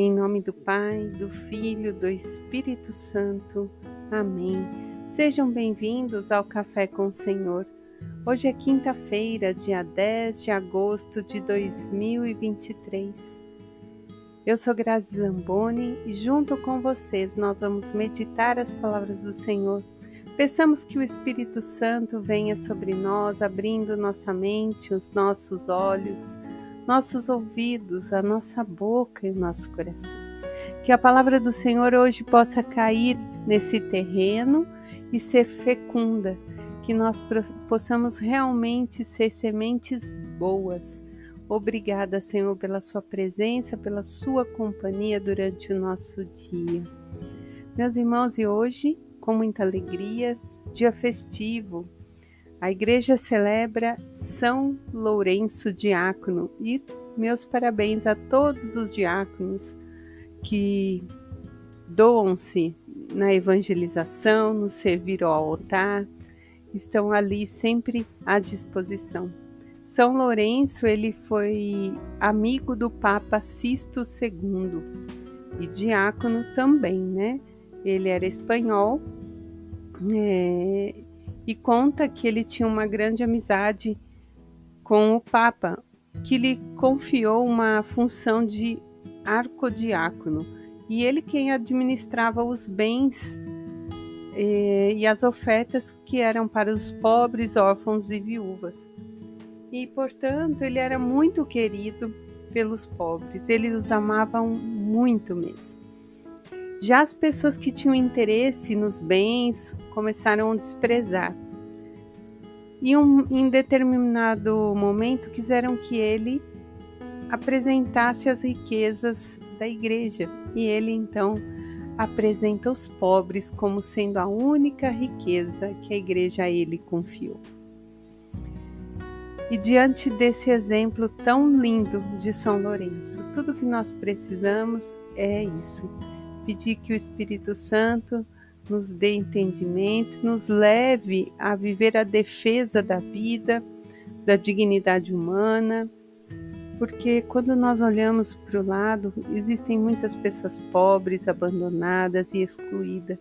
Em nome do Pai, do Filho, do Espírito Santo. Amém. Sejam bem-vindos ao Café com o Senhor. Hoje é quinta-feira, dia 10 de agosto de 2023. Eu sou Grazi Zamboni e junto com vocês nós vamos meditar as palavras do Senhor. Peçamos que o Espírito Santo venha sobre nós, abrindo nossa mente, os nossos olhos, nossos ouvidos, a nossa boca e o nosso coração. Que a palavra do Senhor hoje possa cair nesse terreno e ser fecunda, que nós possamos realmente ser sementes boas. Obrigada, Senhor, pela Sua presença, pela Sua companhia durante o nosso dia. Meus irmãos, e hoje, com muita alegria, dia festivo, a igreja celebra São Lourenço Diácono e meus parabéns a todos os diáconos que doam-se na evangelização, no servir ao altar, estão ali sempre à disposição. São Lourenço, ele foi amigo do Papa Sisto II e diácono também, né? Ele era espanhol é, e conta que ele tinha uma grande amizade com o Papa, que lhe confiou uma função de arcodiácono, e ele quem administrava os bens eh, e as ofertas que eram para os pobres, órfãos e viúvas. E, portanto, ele era muito querido pelos pobres, ele os amava muito mesmo. Já as pessoas que tinham interesse nos bens começaram a desprezar. E um, em determinado momento quiseram que ele apresentasse as riquezas da igreja. E ele então apresenta os pobres como sendo a única riqueza que a igreja a ele confiou. E diante desse exemplo tão lindo de São Lourenço, tudo que nós precisamos é isso pedir que o Espírito Santo nos dê entendimento, nos leve a viver a defesa da vida, da dignidade humana, porque quando nós olhamos para o lado, existem muitas pessoas pobres, abandonadas e excluídas.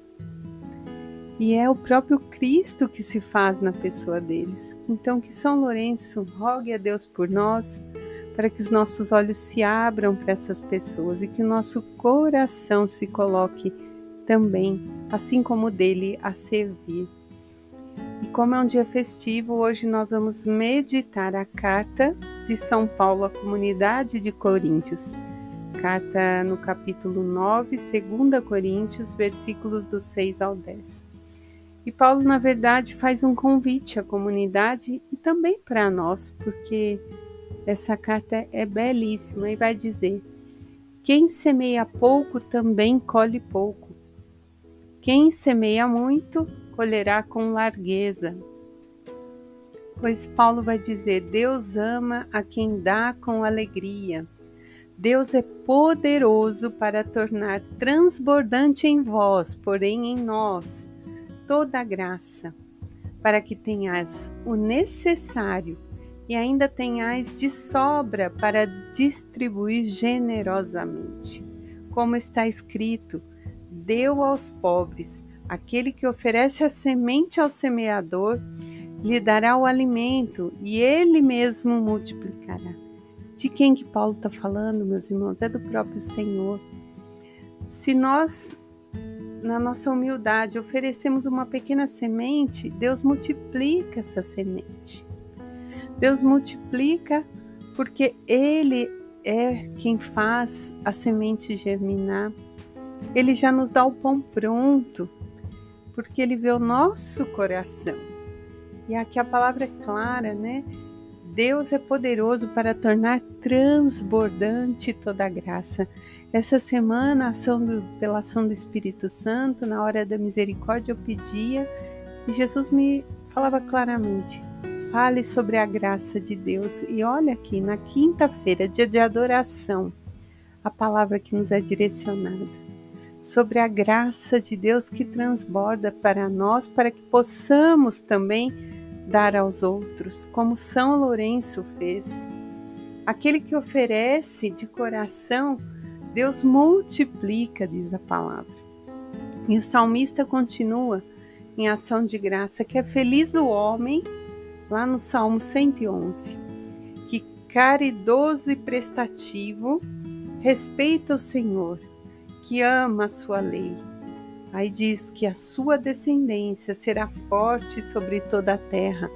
E é o próprio Cristo que se faz na pessoa deles. Então, que São Lourenço rogue a Deus por nós para que os nossos olhos se abram para essas pessoas e que o nosso coração se coloque também, assim como dele, a servir. E como é um dia festivo, hoje nós vamos meditar a carta de São Paulo à comunidade de Coríntios. Carta no capítulo 9, 2 Coríntios, versículos do 6 ao 10. E Paulo, na verdade, faz um convite à comunidade e também para nós, porque essa carta é belíssima e vai dizer: Quem semeia pouco também colhe pouco. Quem semeia muito colherá com largueza. Pois Paulo vai dizer: Deus ama a quem dá com alegria. Deus é poderoso para tornar transbordante em vós, porém em nós, toda a graça, para que tenhas o necessário e ainda tenhais de sobra para distribuir generosamente. Como está escrito: deu aos pobres, aquele que oferece a semente ao semeador, lhe dará o alimento e ele mesmo multiplicará. De quem que Paulo está falando, meus irmãos? É do próprio Senhor. Se nós, na nossa humildade, oferecemos uma pequena semente, Deus multiplica essa semente. Deus multiplica porque Ele é quem faz a semente germinar. Ele já nos dá o pão pronto, porque Ele vê o nosso coração. E aqui a palavra é clara, né? Deus é poderoso para tornar transbordante toda a graça. Essa semana, ação do, pela ação do Espírito Santo, na hora da misericórdia, eu pedia e Jesus me falava claramente: Fale sobre a graça de Deus. E olha aqui, na quinta-feira, dia de adoração, a palavra que nos é direcionada. Sobre a graça de Deus que transborda para nós, para que possamos também dar aos outros, como São Lourenço fez. Aquele que oferece de coração, Deus multiplica, diz a palavra. E o salmista continua em ação de graça, que é feliz o homem, lá no Salmo 111, que caridoso e prestativo respeita o Senhor, que ama a sua lei. Aí diz que a sua descendência será forte sobre toda a terra,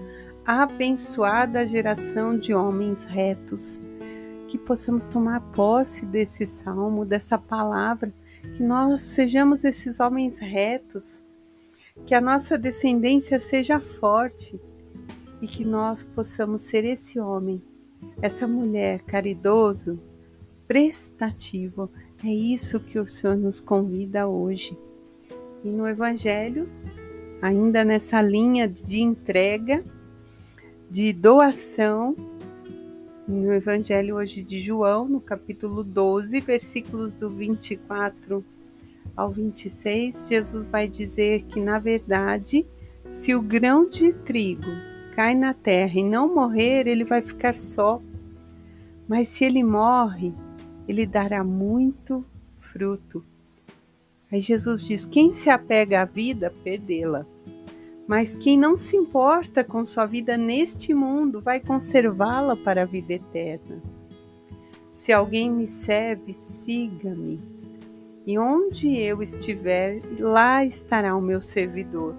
abençoada a geração de homens retos. Que possamos tomar posse desse salmo, dessa palavra, que nós sejamos esses homens retos que a nossa descendência seja forte e que nós possamos ser esse homem, essa mulher caridoso, prestativo. É isso que o Senhor nos convida hoje. E no Evangelho, ainda nessa linha de entrega, de doação, no Evangelho hoje de João, no capítulo 12, versículos do 24 ao 26, Jesus vai dizer que, na verdade, se o grão de trigo cai na terra e não morrer, ele vai ficar só. Mas se ele morre, ele dará muito fruto. Aí Jesus diz: quem se apega à vida, perdê-la. Mas quem não se importa com sua vida neste mundo, vai conservá-la para a vida eterna. Se alguém me serve, siga-me e onde eu estiver, lá estará o meu servidor.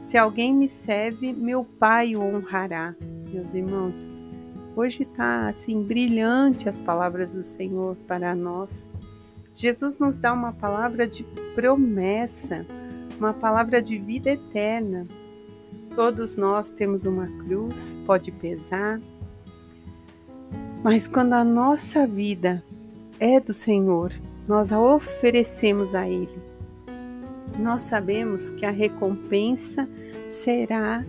Se alguém me serve, meu Pai o honrará. Meus irmãos, hoje está assim brilhante as palavras do Senhor para nós. Jesus nos dá uma palavra de promessa, uma palavra de vida eterna. Todos nós temos uma cruz, pode pesar, mas quando a nossa vida é do Senhor, nós a oferecemos a Ele. Nós sabemos que a recompensa será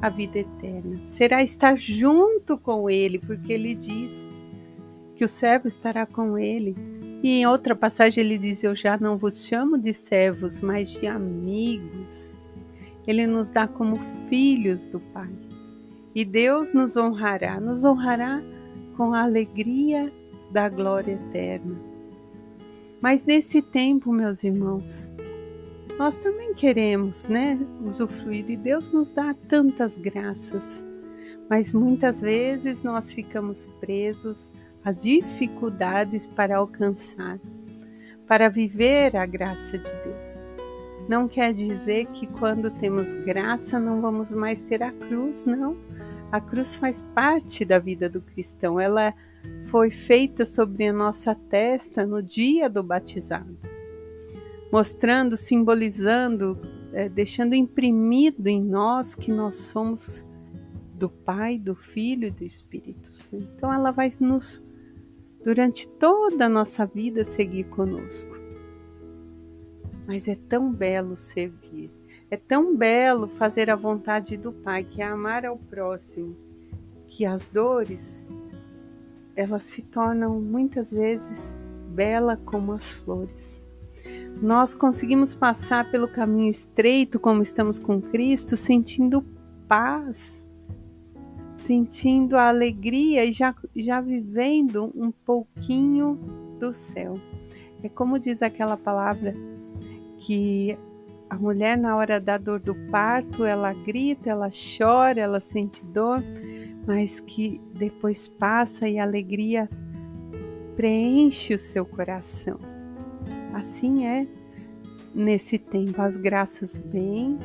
a vida eterna, será estar junto com Ele, porque Ele diz que o servo estará com Ele. E em outra passagem ele diz: Eu já não vos chamo de servos, mas de amigos. Ele nos dá como filhos do Pai. E Deus nos honrará, nos honrará com a alegria da glória eterna. Mas nesse tempo, meus irmãos, nós também queremos, né, usufruir e Deus nos dá tantas graças. Mas muitas vezes nós ficamos presos às dificuldades para alcançar, para viver a graça de Deus. Não quer dizer que quando temos graça não vamos mais ter a cruz, não. A cruz faz parte da vida do cristão. Ela foi feita sobre a nossa testa no dia do batizado, mostrando, simbolizando, é, deixando imprimido em nós que nós somos do Pai, do Filho e do Espírito Santo. Então ela vai nos, durante toda a nossa vida, seguir conosco. Mas é tão belo servir, é tão belo fazer a vontade do Pai, que é amar ao próximo, que as dores elas se tornam muitas vezes bela como as flores. Nós conseguimos passar pelo caminho estreito, como estamos com Cristo, sentindo paz, sentindo a alegria e já, já vivendo um pouquinho do céu. É como diz aquela palavra que a mulher, na hora da dor do parto, ela grita, ela chora, ela sente dor, mas que depois passa e a alegria preenche o seu coração. Assim é nesse tempo, as graças vêm,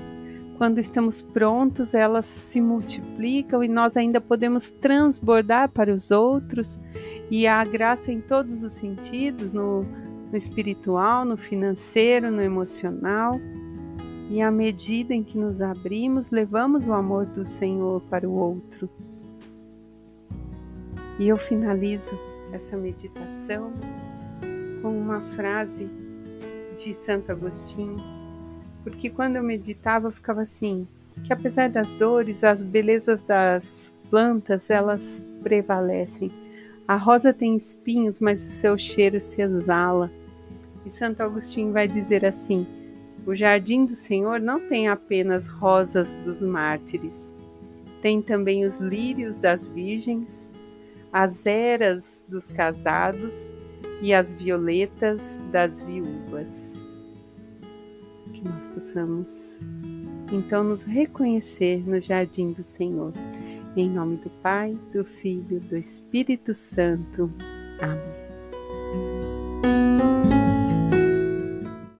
quando estamos prontos, elas se multiplicam e nós ainda podemos transbordar para os outros, e a graça em todos os sentidos no, no espiritual, no financeiro, no emocional. E à medida em que nos abrimos, levamos o amor do Senhor para o outro. E eu finalizo essa meditação com uma frase de Santo Agostinho, porque quando eu meditava eu ficava assim, que apesar das dores, as belezas das plantas, elas prevalecem. A rosa tem espinhos, mas o seu cheiro se exala. E Santo Agostinho vai dizer assim: o jardim do Senhor não tem apenas rosas dos mártires, tem também os lírios das virgens, as eras dos casados e as violetas das viúvas. Que nós possamos então nos reconhecer no jardim do Senhor. Em nome do Pai, do Filho, do Espírito Santo. Amém.